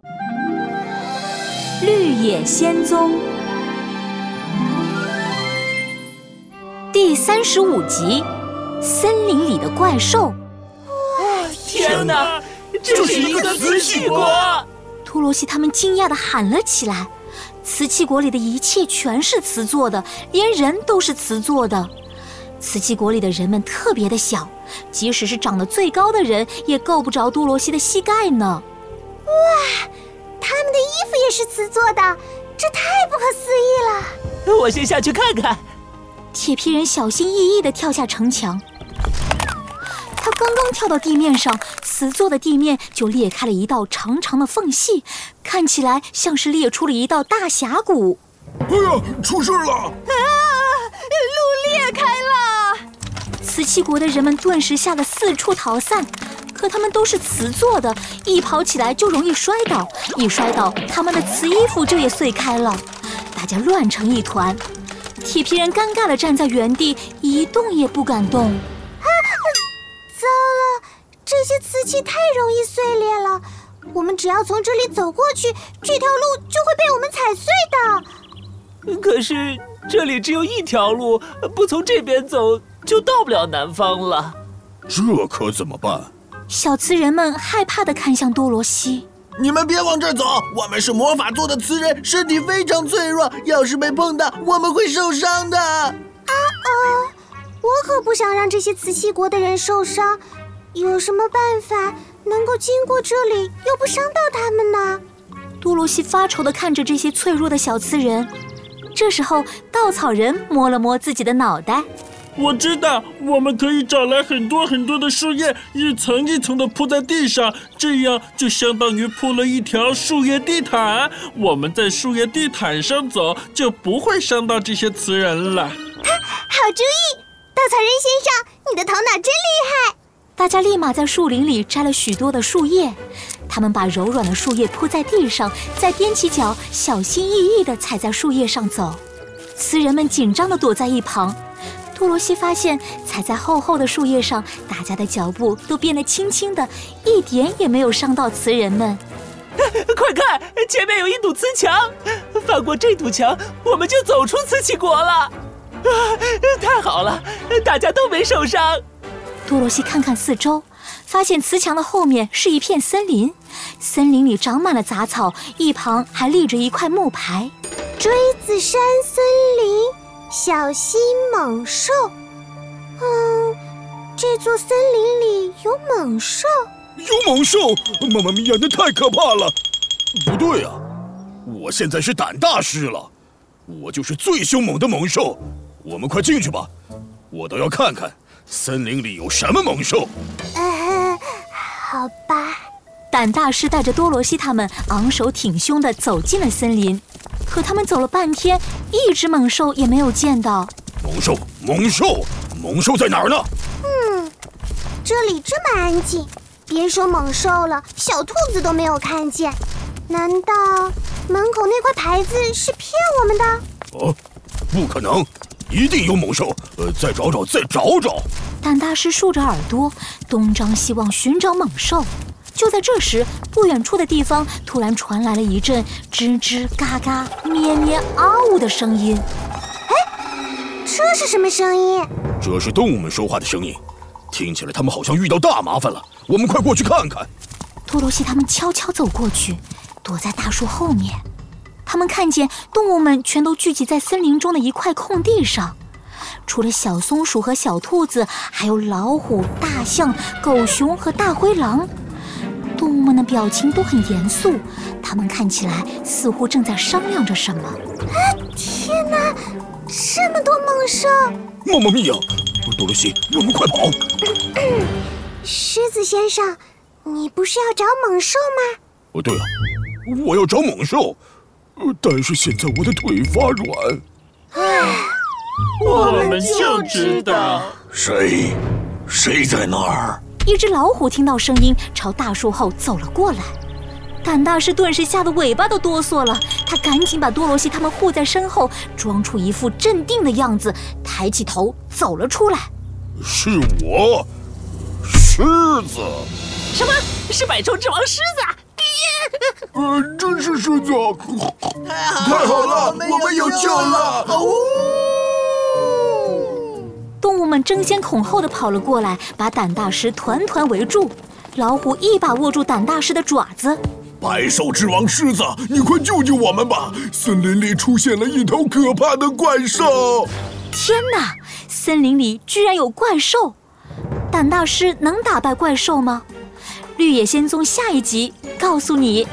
《绿野仙踪》第三十五集：森林里的怪兽。天哪，这是一个瓷器国！托罗西他们惊讶地喊了起来。瓷器国里的一切全是瓷做的，连人都是瓷做的。瓷器国里的人们特别的小，即使是长得最高的人，也够不着多罗西的膝盖呢。哇，他们的衣服也是瓷做的，这太不可思议了！我先下去看看。铁皮人小心翼翼地跳下城墙。他刚刚跳到地面上，瓷做的地面就裂开了一道长长的缝隙，看起来像是裂出了一道大峡谷。哎呀，出事了！啊，路裂开了！瓷器国的人们顿时吓得四处逃散，可它们都是瓷做的，一跑起来就容易摔倒，一摔倒，他们的瓷衣服就也碎开了，大家乱成一团。铁皮人尴尬地站在原地，一动也不敢动。啊糟了，这些瓷器太容易碎裂了。我们只要从这里走过去，这条路就会被我们踩碎的。可是这里只有一条路，不从这边走就到不了南方了。这可怎么办？小瓷人们害怕地看向多罗西。你们别往这儿走，我们是魔法做的瓷人，身体非常脆弱，要是被碰到，我们会受伤的。啊哦。我可不想让这些瓷器国的人受伤，有什么办法能够经过这里又不伤到他们呢？多罗西发愁地看着这些脆弱的小瓷人。这时候，稻草人摸了摸自己的脑袋：“我知道，我们可以找来很多很多的树叶，一层一层地铺在地上，这样就相当于铺了一条树叶地毯。我们在树叶地毯上走，就不会伤到这些瓷人了。”好主意！稻草人先生，你的头脑真厉害！大家立马在树林里摘了许多的树叶，他们把柔软的树叶铺在地上，再踮起脚，小心翼翼地踩在树叶上走。瓷人们紧张地躲在一旁。多罗西发现，踩在厚厚的树叶上，大家的脚步都变得轻轻的，一点也没有伤到瓷人们。快看，前面有一堵瓷墙，翻过这堵墙，我们就走出瓷器国了。啊！太好了，大家都没受伤。多罗西看看四周，发现瓷墙的后面是一片森林，森林里长满了杂草，一旁还立着一块木牌：“锥子山森林，小心猛兽。”嗯，这座森林里有猛兽？有猛兽？妈妈咪呀，那太可怕了！不对啊，我现在是胆大师了，我就是最凶猛的猛兽。我们快进去吧，我倒要看看森林里有什么猛兽。呃，好吧。胆大师带着多罗西他们昂首挺胸地走进了森林，可他们走了半天，一只猛兽也没有见到。猛兽，猛兽，猛兽在哪儿呢？嗯，这里这么安静，别说猛兽了，小兔子都没有看见。难道门口那块牌子是骗我们的？哦，不可能。一定有猛兽！呃，再找找，再找找。胆大师竖着耳朵，东张西望寻找猛兽。就在这时，不远处的地方突然传来了一阵吱吱嘎嘎、咩咩嗷呜的声音。哎，这是什么声音？这是动物们说话的声音，听起来他们好像遇到大麻烦了。我们快过去看看。多罗西他们悄悄走过去，躲在大树后面。他们看见动物们全都聚集在森林中的一块空地上，除了小松鼠和小兔子，还有老虎、大象、狗熊和大灰狼。动物们的表情都很严肃，他们看起来似乎正在商量着什么。啊！天哪，这么多猛兽！妈妈咪呀！多罗西，我们快跑！狮子先生，你不是要找猛兽吗？哦，对啊，我要找猛兽。但是现在我的腿发软。唉，我们就知道谁，谁在那儿？一只老虎听到声音，朝大树后走了过来。胆大师顿时吓得尾巴都哆嗦了，他赶紧把多罗西他们护在身后，装出一副镇定的样子，抬起头走了出来。是我，狮子。什么是百兽之王狮子？呃，真是狮子！太好太好了我们有救了们争先恐后的跑了过来，把胆大师团团围住。老虎一把握住胆大师的爪子，百兽之王狮子，你快救救我们吧！森林里出现了一头可怕的怪兽。天哪！森林里居然有怪兽！胆大师能打败怪兽吗？绿野仙踪下一集告诉你。